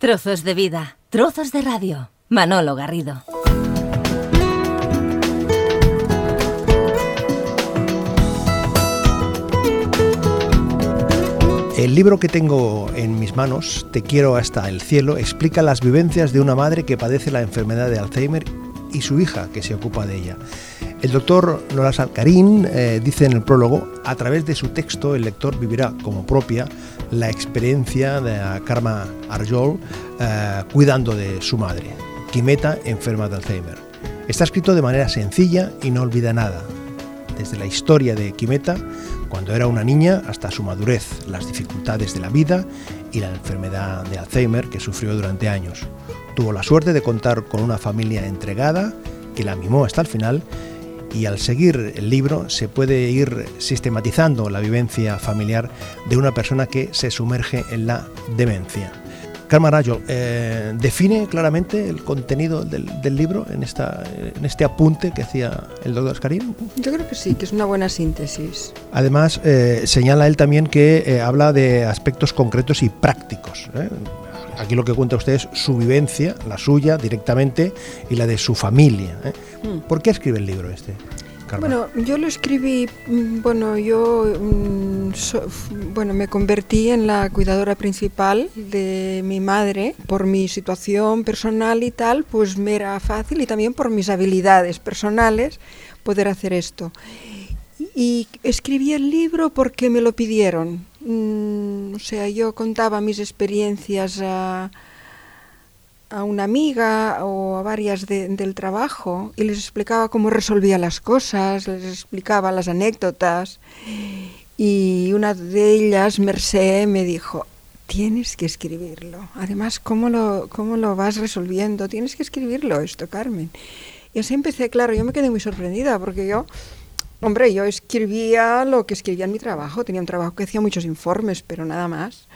Trozos de vida, trozos de radio. Manolo Garrido. El libro que tengo en mis manos, Te quiero hasta el cielo, explica las vivencias de una madre que padece la enfermedad de Alzheimer y su hija que se ocupa de ella. El doctor Noras Alcarín eh, dice en el prólogo, a través de su texto el lector vivirá como propia la experiencia de Karma Arjol eh, cuidando de su madre, Quimeta enferma de Alzheimer. Está escrito de manera sencilla y no olvida nada, desde la historia de Quimeta, cuando era una niña, hasta su madurez, las dificultades de la vida y la enfermedad de Alzheimer que sufrió durante años. Tuvo la suerte de contar con una familia entregada que la mimó hasta el final y al seguir el libro se puede ir sistematizando la vivencia familiar de una persona que se sumerge en la demencia. Karma Rayo, eh, ¿define claramente el contenido del, libro en, esta, en este apunte que hacía el doctor Ascarín? Yo creo que sí, que es una buena síntesis. Además, eh, señala él también que eh, habla de aspectos concretos y prácticos. Aquí lo que cuenta usted es su vivencia, la suya directamente, y la de su familia. Mm. ¿Por qué escribe el libro este? Bueno, yo lo escribí, mm, bueno, yo mm, bueno, me convertí en la cuidadora principal de mi madre por mi situación personal y tal, pues me era fácil y también por mis habilidades personales poder hacer esto. Y escribí el libro porque me lo pidieron. O sea, yo contaba mis experiencias a una amiga o a varias del trabajo y les explicaba cómo resolvía las cosas, les explicaba las anécdotas y una de ellas, Mercé, me dijo, tienes que escribirlo. Además, ¿cómo lo, ¿cómo lo vas resolviendo? Tienes que escribirlo esto, Carmen. Y así empecé, claro, yo me quedé muy sorprendida porque yo, hombre, yo escribía lo que escribía en mi trabajo, tenía un trabajo que hacía muchos informes, pero nada más.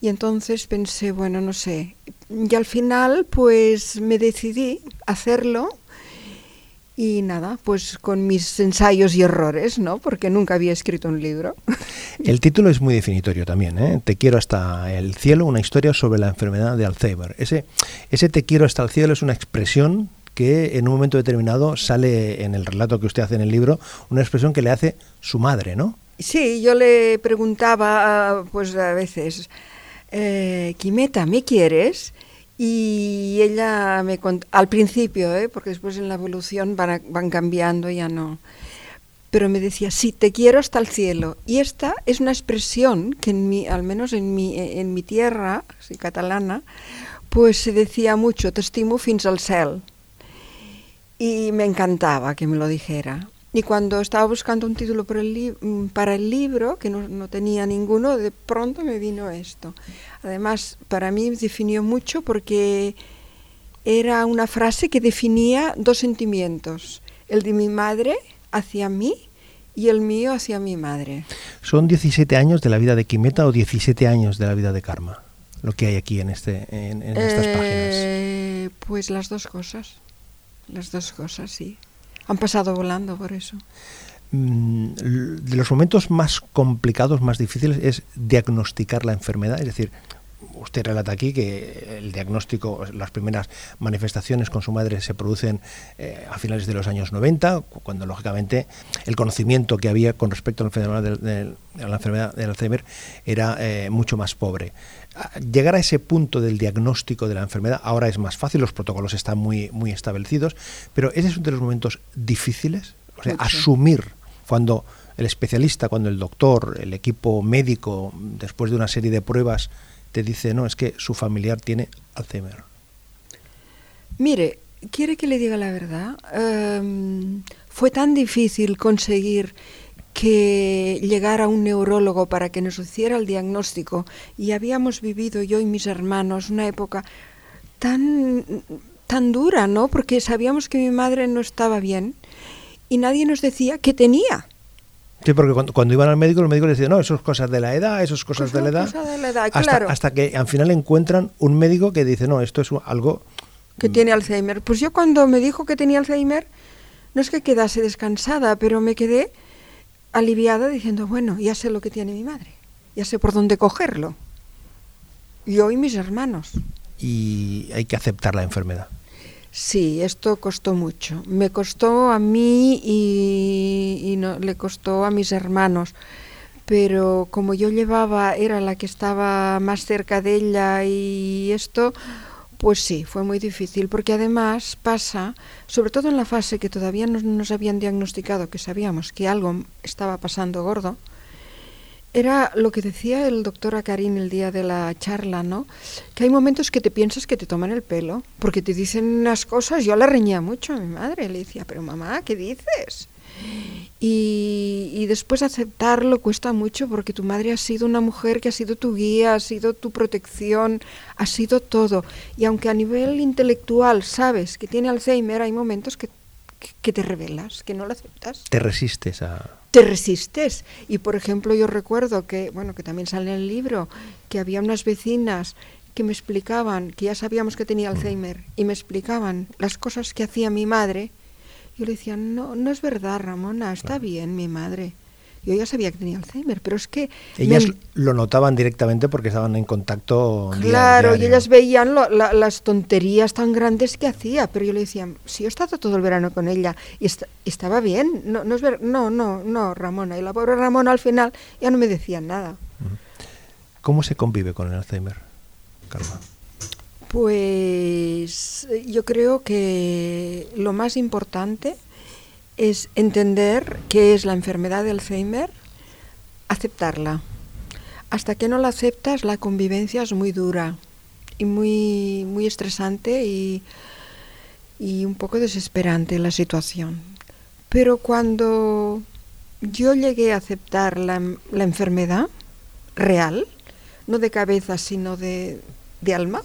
Y entonces pensé, bueno, no sé. Y al final, pues me decidí hacerlo. Y nada, pues con mis ensayos y errores, ¿no? Porque nunca había escrito un libro. El título es muy definitorio también, ¿eh? Te quiero hasta el cielo, una historia sobre la enfermedad de Alzheimer. Ese, ese te quiero hasta el cielo es una expresión que en un momento determinado sale en el relato que usted hace en el libro, una expresión que le hace su madre, ¿no? Sí, yo le preguntaba, pues a veces, eh, Quimeta, ¿me quieres? Y ella me al principio, ¿eh? porque después en la evolución van, van cambiando, ya no. Pero me decía, sí, te quiero hasta el cielo. Y esta es una expresión que en mi, al menos en mi, en mi tierra, sí, catalana, pues se decía mucho, te estimo fins al cel. Y me encantaba que me lo dijera. Y cuando estaba buscando un título mm, para el libro, que no, tenía ninguno, de pronto me vino esto. Además, para mí definió mucho porque era una frase que definía dos sentimientos, el de mi madre hacia mí y el mío hacia mi madre. ¿Son 17 años de la vida de Quimeta o 17 años de la vida de Karma? Lo que hay aquí en, este, en, estas eh, páginas. Pues las dos cosas, las dos cosas, sí. Han pasado volando por eso. Mm, de los momentos más complicados, más difíciles, es diagnosticar la enfermedad. Es decir, usted relata aquí que el diagnóstico, las primeras manifestaciones con su madre se producen eh, a finales de los años 90, cuando lógicamente el conocimiento que había con respecto a la enfermedad, de, del Alzheimer era eh, mucho más pobre llegar a ese punto del diagnóstico de la enfermedad ahora es más fácil, los protocolos están muy, muy establecidos, pero ese es uno de los momentos difíciles, o sea, asumir cuando el especialista, cuando el doctor, el equipo médico, después de una serie de pruebas, te dice, no, es que su familiar tiene Alzheimer. Mire, ¿quiere que le diga la verdad? Em, fue tan difícil conseguir que llegara un neurólogo para que nos hiciera el diagnóstico y habíamos vivido yo y mis hermanos una época tan tan dura, ¿no? Porque sabíamos que mi madre no estaba bien y nadie nos decía qué tenía. Sí, porque cuando, iban al médico, el médico les decía, no, eso es cosas de la edad, eso es cosas de la edad. De la edad hasta, claro. hasta que al final encuentran un médico que dice, no, esto es algo... Que tiene Alzheimer. Pues yo cuando me dijo que tenía Alzheimer, no es que quedase descansada, pero me quedé aliviada diciendo, bueno, ya sé lo que tiene mi madre, ya sé por dónde cogerlo. Yo y mis hermanos. y hay que aceptar la enfermedad. Sí, esto costó mucho. Me costó a mí y, no, le costó a mis hermanos. Pero como yo llevaba, era la que estaba más cerca de ella y esto, pues sí, fue muy difícil, porque además pasa, sobre todo en la fase que todavía no nos habían diagnosticado, que sabíamos que algo estaba pasando gordo, era lo que decía el doctor Acarín el día de la charla, ¿no? Que hay momentos que te piensas que te toman el pelo, porque te dicen unas cosas, yo la reñía mucho a mi madre, le decía, pero mamá, ¿qué dices? Y, después aceptarlo cuesta mucho porque tu madre ha sido una mujer que ha sido tu guía, ha sido tu protección, ha sido todo. Y aunque a nivel intelectual sabes que tiene Alzheimer, hay momentos que, que, te revelas, que no lo aceptas. Te resistes a... Te resistes. Y por ejemplo yo recuerdo que, bueno, que también sale en el libro, que había unas vecinas que me explicaban, que ya sabíamos que tenía Alzheimer, y me explicaban las cosas que hacía mi madre yo le decía, no, no es verdad, Ramona, está bien mi madre. Yo ya sabía que tenía Alzheimer, pero es que... Ellas lo notaban directamente porque estaban en contacto. Claro, y ellas veían las tonterías tan grandes que hacía, pero yo le decía, si yo he estado todo el verano con ella y estaba bien, no, no, es ver no, no, no, Ramona. Y la pobre Ramona al final ya no me decía nada. ¿Cómo se convive con el Alzheimer, Carla? Pues yo creo que lo más importante es entender qué es la enfermedad de Alzheimer, aceptarla. Hasta que no la aceptas, la convivencia es muy dura y muy, muy estresante y, y un poco desesperante la situación. Pero cuando yo llegué a aceptar la, la enfermedad real, no de cabeza, sino de, de alma,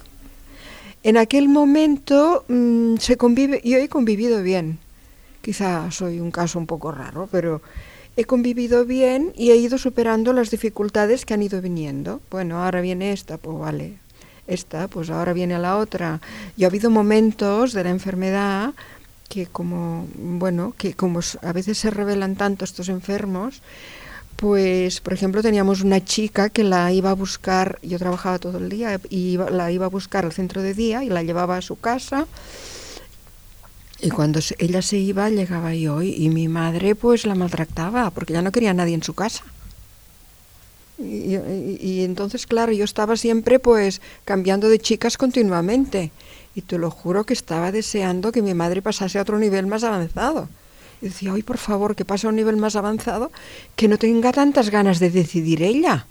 en aquel momento mm, se convive, yo he convivido bien, quizá soy un caso un poco raro, pero he convivido bien y he ido superando las dificultades que han ido viniendo. Bueno, ahora viene esta, pues vale, esta, pues ahora viene la otra. Y ha habido momentos de la enfermedad que como, bueno, que como a veces se revelan tanto estos enfermos, pues, por ejemplo, teníamos una chica que la iba a buscar, yo trabajaba todo el día, y la iba a buscar al centro de día y la llevaba a su casa. Y cuando ella se iba, llegaba yo y, mi madre pues la maltrataba porque ya no quería a nadie en su casa. Y, y, entonces, claro, yo estaba siempre pues cambiando de chicas continuamente. Y te lo juro que estaba deseando que mi madre pasase a otro nivel más avanzado. Y decía, hoy por favor, que pase a un nivel más avanzado, que no tenga tantas ganas de decidir ella.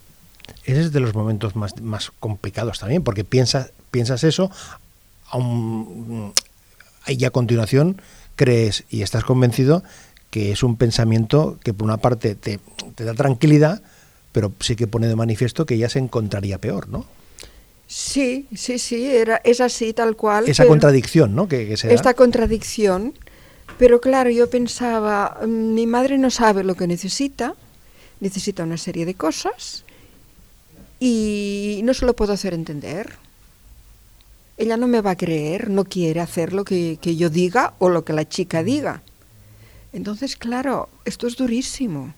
Ese es de los momentos más, más complicados también, porque piensas, piensas eso, y a continuación crees y estás convencido que es un pensamiento que por una parte te, te da tranquilidad, pero sí que pone de manifiesto que ella se encontraría peor, ¿no? Sí, sí, sí, era, es así tal cual. Esa contradicción, ¿no? Que, que Esta contradicción pero claro, yo pensaba, mm, mi madre no sabe lo que necesita, necesita una serie de cosas y no se lo puedo hacer entender. Ella no me va a creer, no quiere hacer lo que, que yo diga o lo que la chica diga. Entonces, claro, esto es durísimo.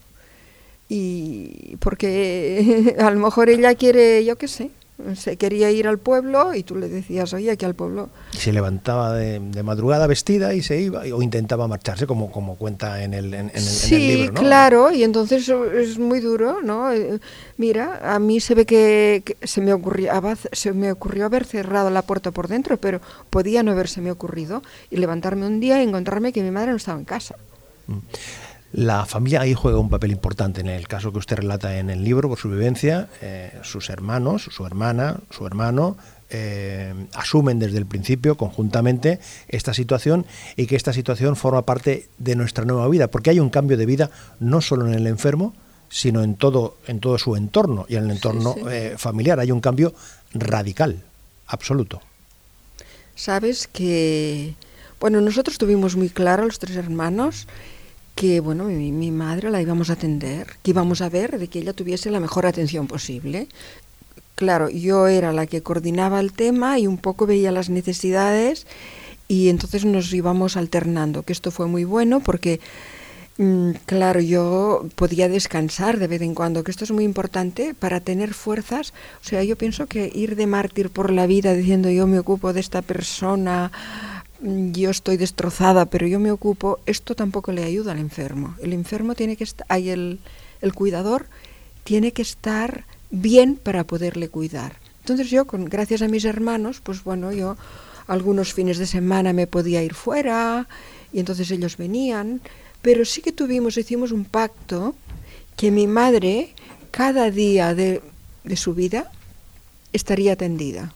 Y porque a lo mejor ella quiere, yo qué sé, se quería ir al pueblo y tú le decías, oye, aquí al pueblo. Se levantaba de, madrugada vestida y se iba, o intentaba marcharse, como, como cuenta en el, en, sí, libro. Sí, claro, y entonces es muy duro, ¿no? Eh, mira, a mí se ve que, se, me ocurrió, se me ocurrió haber cerrado la puerta por dentro, pero podía no haberse me ocurrido y levantarme un día y encontrarme que mi madre no estaba en casa. Mm. La familia ahí juega un papel importante en el caso que usted relata en el libro por su vivencia. Eh, sus hermanos, su hermana, su hermano, eh, asumen desde el principio conjuntamente esta situación y que esta situación forma parte de nuestra nueva vida, porque hay un cambio de vida no solo en el enfermo, sino en todo, en todo su entorno y en el entorno eh, familiar. Hay un cambio radical, absoluto. Sabes que, bueno, nosotros tuvimos muy claro, los tres hermanos, que bueno, mi, madre la íbamos a atender, que íbamos a ver de que ella tuviese la mejor atención posible. Claro, yo era la que coordinaba el tema y un poco veía las necesidades y entonces nos íbamos alternando, que esto fue muy bueno porque Mm, claro, yo podía descansar de vez en cuando, que esto es muy importante para tener fuerzas. O sea, yo pienso que ir de mártir por la vida diciendo yo me ocupo de esta persona, yo estoy destrozada, pero yo me ocupo, esto tampoco le ayuda al enfermo. El enfermo tiene que estar, hay el, el cuidador tiene que estar bien para poderle cuidar. Entonces yo, con, gracias a mis hermanos, pues bueno, yo algunos fines de semana me podía ir fuera y entonces ellos venían pero sí que tuvimos, hicimos un pacto que mi madre cada día de, su vida estaría atendida.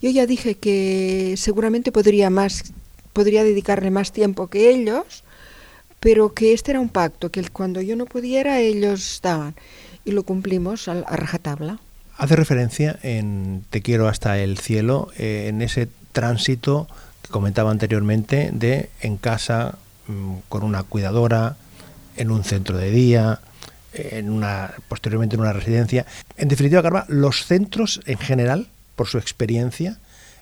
Yo ya dije que seguramente podría más, podría dedicarle más tiempo que ellos, pero que este era un pacto, que cuando yo no pudiera ellos estaban y lo cumplimos a, rajatabla. Hace referencia en Te quiero hasta el cielo, eh, en ese tránsito que comentaba anteriormente de en casa Mm, con una cuidadora, en un centro de día, en una, posteriormente en una residencia. En definitiva, Carva, los centros en general, por su experiencia,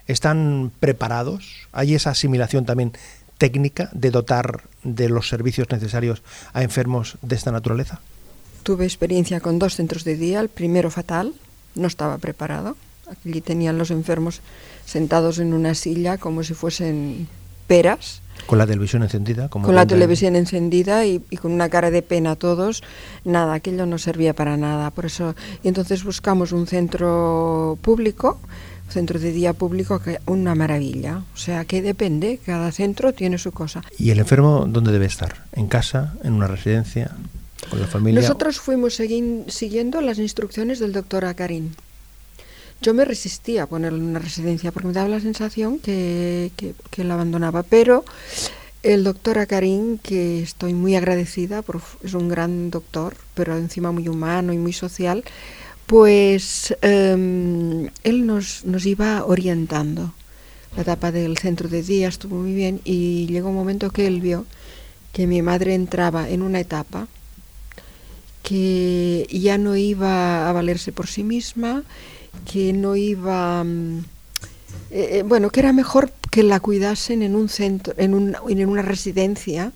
están preparados. Hay esa asimilación también técnica de dotar de los servicios necesarios a enfermos de esta naturaleza. Tuve experiencia con dos centros de día. El primero fatal, no estaba preparado. Aquí tenían los enfermos sentados en una silla como si fuesen peras con la televisión encendida. Como con la televisión encendida y, con una cara de pena todos. Nada, aquello no servía para nada. Por eso, y entonces buscamos un centro público, centro de día público, que una maravilla. O sea, que depende, cada centro tiene su cosa. ¿Y el enfermo dónde debe estar? ¿En casa? ¿En una residencia? ¿Con la familia? Nosotros fuimos siguiendo las instrucciones del doctor Acarín. Yo me resistía a ponerlo en una residencia porque me daba la sensación que, que, la abandonaba, pero el doctor Acarín, que estoy muy agradecida, es un gran doctor, pero encima muy humano y muy social, pues em, él nos, nos iba orientando. La etapa del centro de día estuvo muy bien y llegó un momento que él vio que mi madre entraba en una etapa que ya no iba a valerse por sí misma que no iba, mm, eh, eh, bueno, que era mejor que la cuidasen en un centro, en, un, en una residencia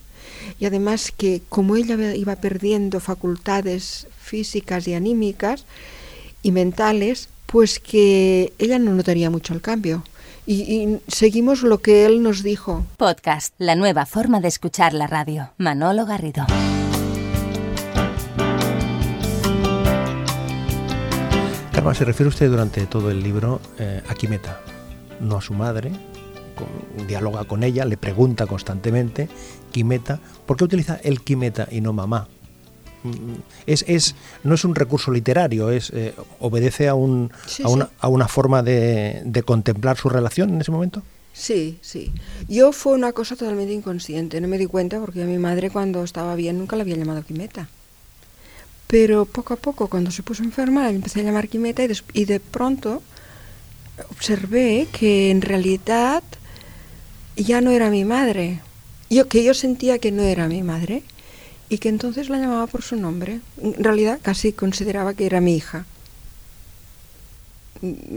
y además que como ella iba perdiendo facultades físicas y anímicas y mentales, pues que ella no notaría mucho el cambio. Y, y, seguimos lo que él nos dijo. Podcast, la nueva forma de escuchar la radio. Manolo Garrido. Se refiere usted durante todo el libro eh, a Quimeta, no a su madre, dialoga con ella, le pregunta constantemente, Quimeta, ¿por qué utiliza el Quimeta y no mamá? Mm, es, es, no es un recurso literario, es, eh, obedece a, un, a, una, a, una, forma de, de, contemplar su relación en ese momento. Sí, sí. Yo fue una cosa totalmente inconsciente, no me di cuenta porque a mi madre cuando estaba bien nunca la había llamado Quimeta. Pero poco a poco, cuando se puso enferma, empecé a llamar Quimeta y, y de pronto observé que en realidad ya no era mi madre. Yo, que yo sentía que no era mi madre y que entonces la llamaba por su nombre. En realidad casi consideraba que era mi hija.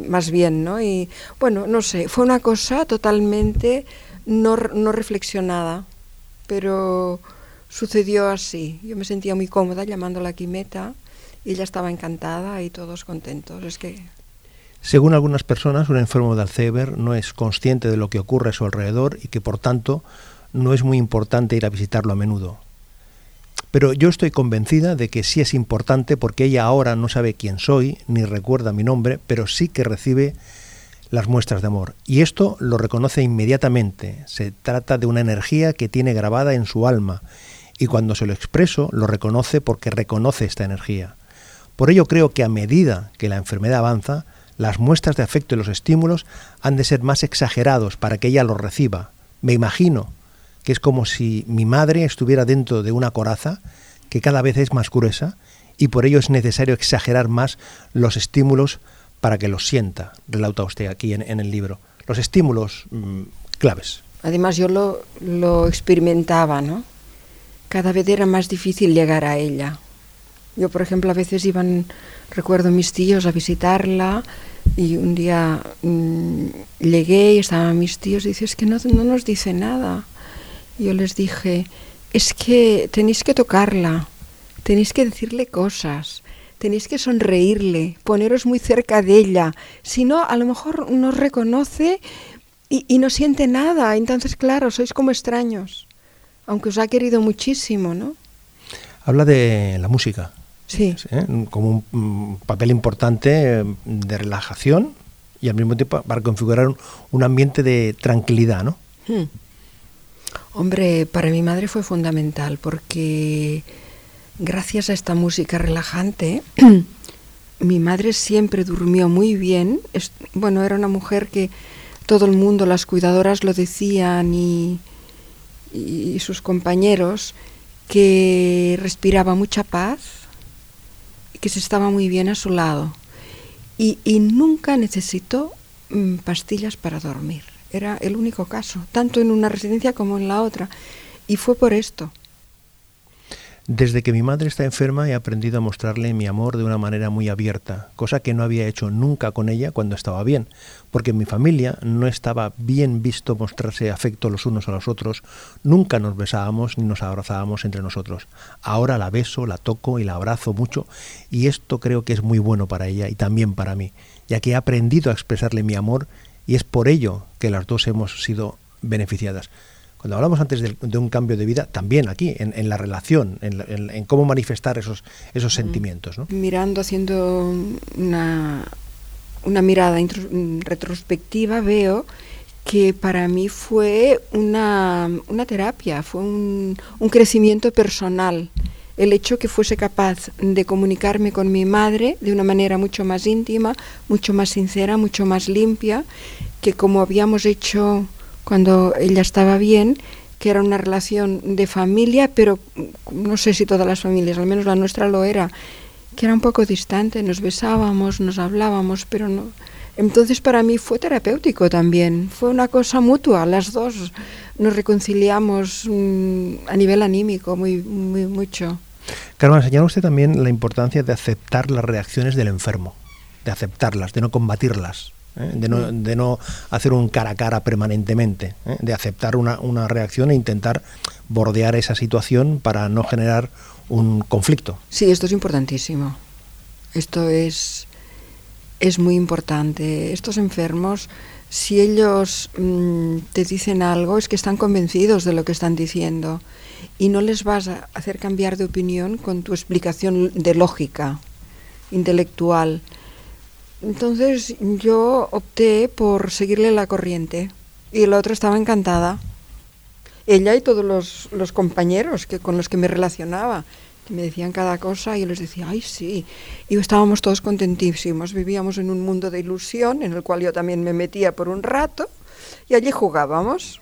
Más bien, ¿no? Y bueno, no sé, fue una cosa totalmente no, no reflexionada, pero sucedió así. Yo me sentía muy cómoda llamándola Quimeta y ella estaba encantada y todos contentos. Es que según algunas personas, un enfermo de Alzheimer no es consciente de lo que ocurre a su alrededor y que por tanto no es muy importante ir a visitarlo a menudo. Pero yo estoy convencida de que sí es importante porque ella ahora no sabe quién soy ni recuerda mi nombre, pero sí que recibe las muestras de amor. Y esto lo reconoce inmediatamente. Se trata de una energía que tiene grabada en su alma y cuando se lo expreso lo reconoce porque reconoce esta energía. Por ello creo que a medida que la enfermedad avanza, las muestras de afecto y los estímulos han de ser más exagerados para que ella los reciba. Me imagino que es como si mi madre estuviera dentro de una coraza que cada vez es más gruesa y por ello es necesario exagerar más los estímulos para que los sienta, relata usted aquí en, el libro. Los estímulos mm, claves. Además yo lo, lo experimentaba, ¿no? Cada vez era más difícil llegar a ella. Yo, por ejemplo, a veces iban, recuerdo mis tíos a visitarla y un día mmm, llegué y estaban mis tíos y dices que no, no nos dice nada. yo les dije es que tenéis que tocarla, tenéis que decirle cosas, tenéis que sonreírle, poneros muy cerca de ella. Si no, a lo mejor no reconoce y, no siente nada. Entonces, claro, sois como extraños, aunque os ha querido muchísimo, ¿no? Habla de la música. Sí. ¿eh? Como un, papel importante de relajación y al mismo tiempo para configurar un, un ambiente de tranquilidad, ¿no? Hmm. Hombre, para mi madre fue fundamental porque gracias a esta música relajante, mi madre siempre durmió muy bien. Es, bueno, era una mujer que todo el mundo, las cuidadoras lo decían y, y sus compañeros, que respiraba mucha paz que se estaba muy bien a su lado. Y, y nunca necesitó mm, pastillas para dormir. Era el único caso, tanto en una residencia como en la otra. Y fue por esto. Desde que mi madre está enferma he aprendido a mostrarle mi amor de una manera muy abierta, cosa que no había hecho nunca con ella cuando estaba bien, porque en mi familia no estaba bien visto mostrarse afecto los unos a los otros, nunca nos besábamos ni nos abrazábamos entre nosotros. Ahora la beso, la toco y la abrazo mucho, y esto creo que es muy bueno para ella y también para mí, ya que he aprendido a expresarle mi amor y es por ello que las dos hemos sido beneficiadas. Cuando hablamos antes de, de, un cambio de vida, también aquí, en, en la relación, en, en, en, cómo manifestar esos, esos sentimientos. ¿no? Mirando, haciendo una, una mirada retrospectiva, veo que para mí fue una, una terapia, fue un, un, crecimiento personal. El hecho que fuese capaz de comunicarme con mi madre de una manera mucho más íntima, mucho más sincera, mucho más limpia, que como habíamos hecho cuando ella estaba bien, que era una relación de familia, pero no sé si todas las familias, al menos la nuestra lo era, que era un poco distante, nos besábamos, nos hablábamos, pero no. Entonces para mí fue terapéutico también, fue una cosa mutua, las dos nos reconciliamos mmm, a nivel anímico muy, muy mucho. Carmen, señala usted también la importancia de aceptar las reacciones del enfermo, de aceptarlas, de no combatirlas. ¿Eh? De, no, hacer un cara a cara permanentemente, ¿eh? de aceptar una, una, reacción e intentar bordear esa situación para no generar un conflicto. Sí, esto es importantísimo. Esto es, es muy importante. Estos enfermos, si ellos mmm, te dicen algo, es que están convencidos de lo que están diciendo y no les vas a hacer cambiar de opinión con tu explicación de lógica intelectual. Entonces yo opté por seguirle la corriente y la otra estaba encantada. Ella y todos los, los, compañeros que, con los que me relacionaba, que me decían cada cosa y yo les decía, ay sí, y estábamos todos contentísimos, vivíamos en un mundo de ilusión en el cual yo también me metía por un rato y allí jugábamos.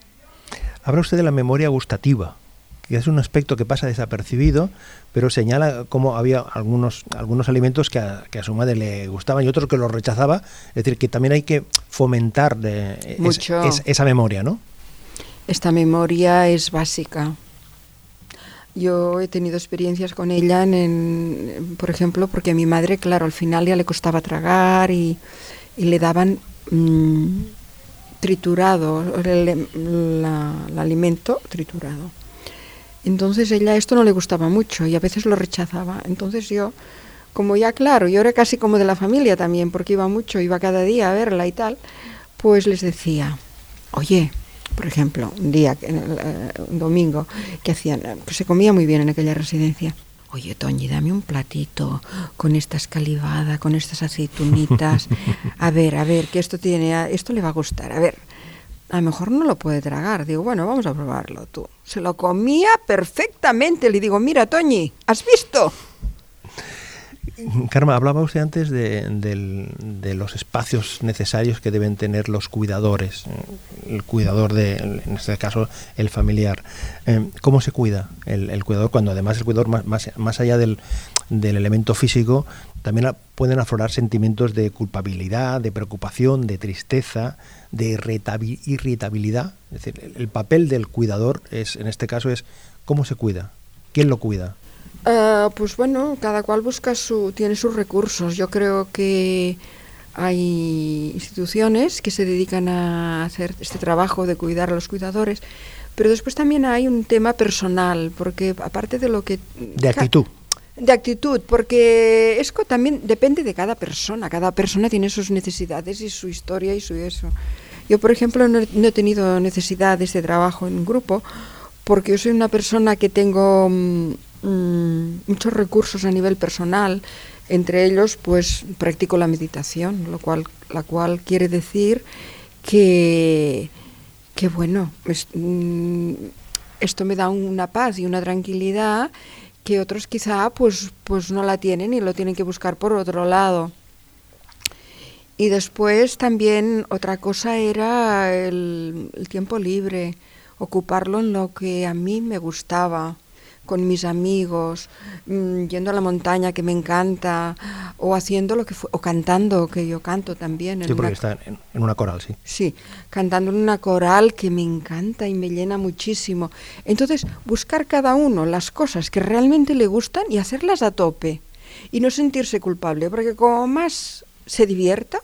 Habla usted de la memoria gustativa que es un aspecto que pasa desapercibido, pero señala cómo había algunos, algunos alimentos que a, que a, su madre le gustaban y otros que los rechazaba. Es decir, que también hay que fomentar de, Mucho. Es, es, esa memoria, ¿no? Esta memoria es básica. Yo he tenido experiencias con ella, en, en, por ejemplo, porque a mi madre, claro, al final ya le costaba tragar y, y le daban mmm, triturado, el, la, el alimento triturado. Entonces ella esto no le gustaba mucho y a veces lo rechazaba. Entonces yo, como ya claro, yo era casi como de la familia también, porque iba mucho, iba cada día a verla y tal, pues les decía, oye, por ejemplo, un día, un domingo, que hacían, pues se comía muy bien en aquella residencia. Oye, Toñi, dame un platito con esta escalivada, con estas aceitunitas. A ver, a ver, que esto tiene, esto le va a gustar. A ver, a lo mejor no lo puede tragar. Digo, bueno, vamos a probarlo tú. Se lo comía perfectamente. Le digo, mira, Toñi, ¿has visto? Karma, hablaba usted antes de, los espacios necesarios que deben tener los cuidadores, el cuidador de, en este caso, el familiar. Eh, ¿Cómo se cuida el, cuidador cuando además el cuidador, más, más, más allá del elemento físico, también pueden aflorar sentimientos de culpabilidad, de preocupación, de tristeza, de irritabilidad. Es decir, el papel del cuidador es, en este caso, es cómo se cuida, quién lo cuida. Uh, pues bueno, cada cual busca su, tiene sus recursos. Yo creo que hay instituciones que se dedican a hacer este trabajo de cuidar a los cuidadores, Pero después también hay un tema personal, porque aparte de lo que... De actitud. De actitud, porque esto también depende de cada persona. Cada persona tiene sus necesidades y su historia y su eso. Yo, por ejemplo, no, he tenido necesidades de trabajo en grupo porque yo soy una persona que tengo mm, mm, muchos recursos a nivel personal. Entre ellos, pues practico la meditación, lo cual, la cual quiere decir que, que bueno, mm, esto me da una paz y una tranquilidad que otros quizá pues, pues no la tienen y lo tienen que buscar por otro lado. Y después también otra cosa era el, el tiempo libre, ocuparlo en lo que a mí me gustaba con mis amigos, mm, yendo a la montaña que me encanta, o haciendo lo que fue, o cantando, que yo canto también. En sí, porque está en, una coral, sí. Sí, cantando en una coral que me encanta y me llena muchísimo. Entonces, buscar cada uno las cosas que realmente le gustan y hacerlas a tope. Y no sentirse culpable, porque como más se divierta,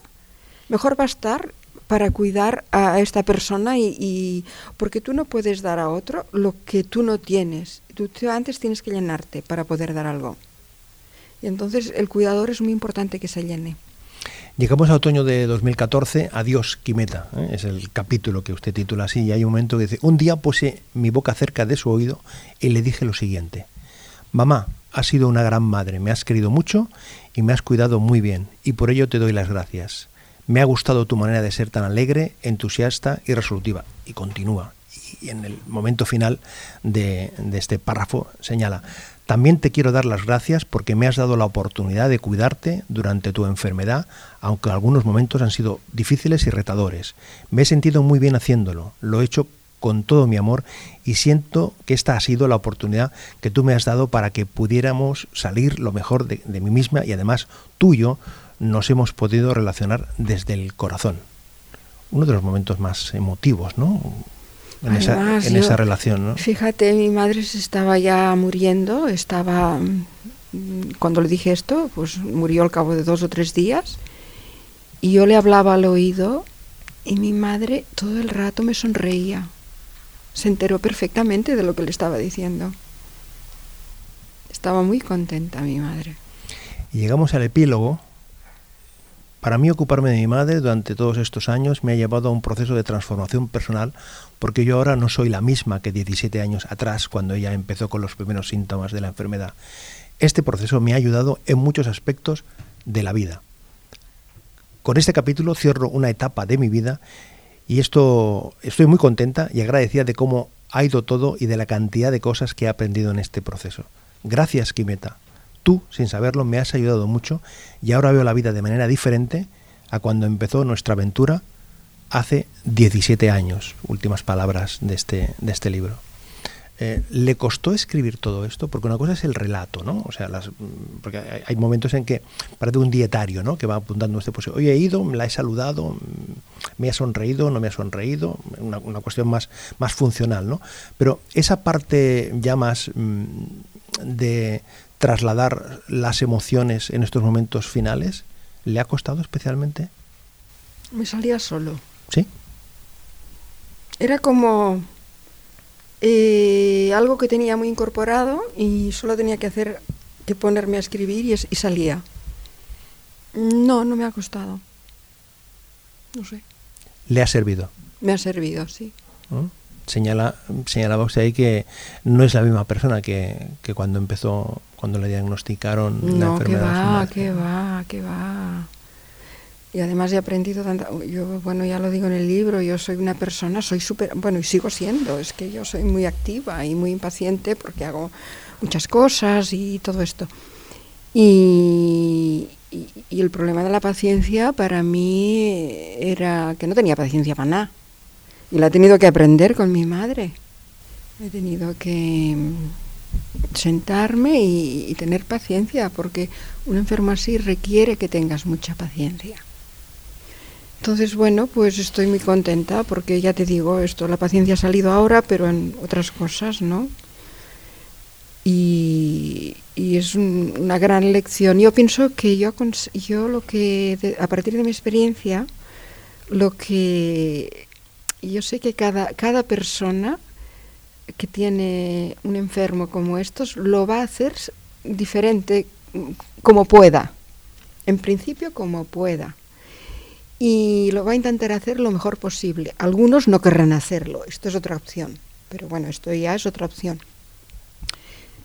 mejor va a estar para cuidar a esta persona y, porque tú no puedes dar a otro lo que tú no tienes. Tú antes tienes que llenarte para poder dar algo. Y entonces el cuidador es muy importante que se llene. Llegamos a otoño de 2014, Adiós, Quimeta, ¿eh? es el capítulo que usted titula así, y hay un momento que dice, un día puse mi boca cerca de su oído y le dije lo siguiente, mamá, has sido una gran madre, me has querido mucho y me has cuidado muy bien, y por ello te doy las gracias. Me ha gustado tu manera de ser tan alegre, entusiasta y resolutiva. Y continúa. Y en el momento final de, este párrafo señala, también te quiero dar las gracias porque me has dado la oportunidad de cuidarte durante tu enfermedad, aunque algunos momentos han sido difíciles y retadores. Me he sentido muy bien haciéndolo, lo he hecho con todo mi amor y siento que esta ha sido la oportunidad que tú me has dado para que pudiéramos salir lo mejor de, de mí misma y además tuyo nos hemos podido relacionar desde el corazón. Uno de los momentos más emotivos, ¿no? En, esa, relación, ¿no? Fíjate, mi madre se estaba ya muriendo, estaba, mm, cuando le dije esto, pues murió al cabo de dos o tres días, y yo le hablaba al oído y mi madre todo el rato me sonreía. Se enteró perfectamente de lo que le estaba diciendo. Estaba muy contenta mi madre. Y llegamos al epílogo, para mí ocuparme de mi madre durante todos estos años me ha llevado a un proceso de transformación personal porque yo ahora no soy la misma que 17 años atrás cuando ella empezó con los primeros síntomas de la enfermedad. Este proceso me ha ayudado en muchos aspectos de la vida. Con este capítulo cierro una etapa de mi vida y esto estoy muy contenta y agradecida de cómo ha ido todo y de la cantidad de cosas que he aprendido en este proceso. Gracias, Quimeta. Tú, sin saberlo, me has ayudado mucho y ahora veo la vida de manera diferente a cuando empezó nuestra aventura hace 17 años, últimas palabras de este, de este libro. Eh, ¿Le costó escribir todo esto? Porque una cosa es el relato, ¿no? O sea, las, porque hay, momentos en que parece un dietario, ¿no? Que va apuntando este pues, oye, he ido, me la he saludado, me ha sonreído, no me ha sonreído, una, una cuestión más, más funcional, ¿no? Pero esa parte ya más mm, de, trasladar las emociones en estos momentos finales? ¿Le ha costado especialmente? Me salía solo. ¿Sí? Era como eh, algo que tenía muy incorporado y solo tenía que hacer que ponerme a escribir y, salía. No, no me ha costado. No sé. ¿Le ha servido? Me ha servido, sí. ¿Mm? Señala, señalaba usted ahí que no es la misma persona que, que cuando empezó cuando le diagnosticaron la enfermedad. No, que va, que va, que va. Y además he aprendido tanto, yo, bueno, ya lo digo en el libro, yo soy una persona, soy súper, bueno, y sigo siendo, es que yo soy muy activa y muy impaciente porque hago muchas cosas y todo esto. Y, y, el problema de la paciencia para mí era que no tenía paciencia para nada. Y la he tenido que aprender con mi madre. He tenido que sentarme y, tener paciencia, porque un enfermo así requiere que tengas mucha paciencia. Entonces, bueno, pues estoy muy contenta porque ya te digo, esto, la paciencia ha salido ahora, pero en otras cosas, ¿no? Y, es una gran lección. Yo pienso que yo, yo lo que, a partir de mi experiencia, lo que yo sé que cada, cada persona que tiene un enfermo como estos lo va a hacer diferente como pueda. En principio como pueda. Y lo va a intentar hacer lo mejor posible. Algunos no querrán hacerlo, esto es otra opción. Pero bueno, esto ya es otra opción.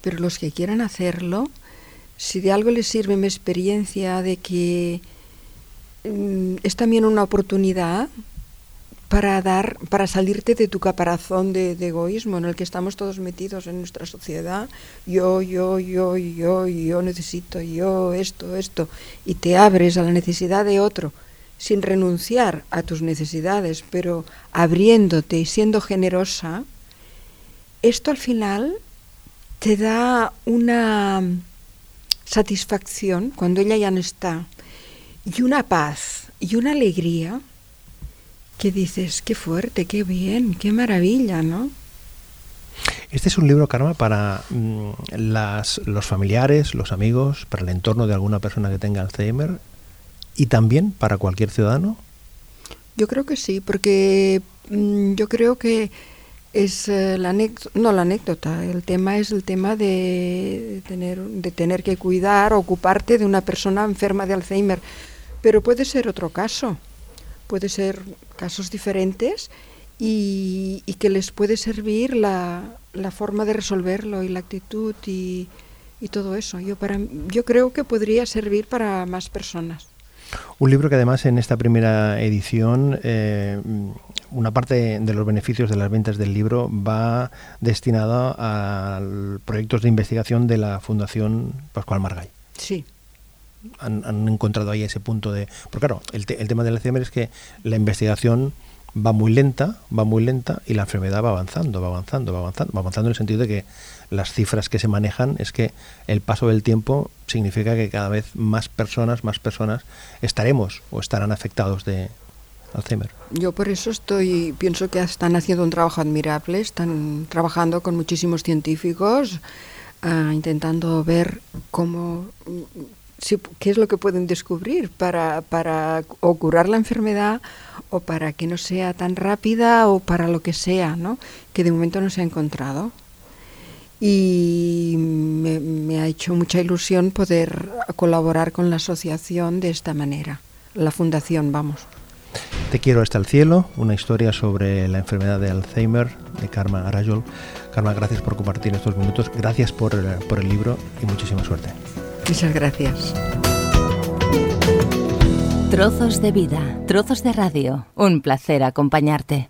Pero los que quieran hacerlo, si de algo les sirve mi experiencia de que mm, es también una oportunidad para dar, para salirte de tu caparazón de, egoísmo en el que estamos todos metidos en nuestra sociedad. Yo, yo, yo, yo, yo necesito, yo, esto, esto. Y te abres a la necesidad de otro, sin renunciar a tus necesidades, pero abriéndote y siendo generosa. Esto al final te da una satisfacción cuando ella ya no está, y una paz y una alegría que dices, qué fuerte, qué bien, qué maravilla, ¿no? Este es un libro, Karma, para mm, las, los familiares, los amigos, para el entorno de alguna persona que tenga Alzheimer y también para cualquier ciudadano. Yo creo que sí, porque mm, yo creo que es eh, la no la anécdota, el tema es el tema de tener, de tener que cuidar, ocuparte de una persona enferma de Alzheimer, pero puede ser otro caso puede ser casos diferentes y, que les puede servir la, forma de resolverlo y la actitud y, todo eso. Yo, para, yo creo que podría servir para más personas. Un libro que además en esta primera edición, eh, una parte de los beneficios de las ventas del libro va destinada a proyectos de investigación de la Fundación Pascual Margall. Sí han, encontrado ahí ese punto de... Porque claro, el, el tema del Alzheimer es que la investigación va muy lenta, va muy lenta y la enfermedad va avanzando, va avanzando, va avanzando, va avanzando en el sentido de que las cifras que se manejan es que el paso del tiempo significa que cada vez más personas, más personas estaremos o estarán afectados de Alzheimer. Yo por eso estoy, pienso que están haciendo un trabajo admirable, están trabajando con muchísimos científicos, ah, intentando ver cómo qué es lo que pueden descubrir para, para o curar la enfermedad o para que no sea tan rápida o para lo que sea, ¿no? que de momento no se ha encontrado. Y me, me ha hecho mucha ilusión poder colaborar con la asociación de esta manera, la fundación, vamos. Te quiero hasta el cielo, una historia sobre la enfermedad de Alzheimer de Karma Arayol. Karma, gracias por compartir estos minutos, gracias por, por el libro y muchísima suerte. Muchas gracias. Trozos de vida, trozos de radio. Un placer acompañarte.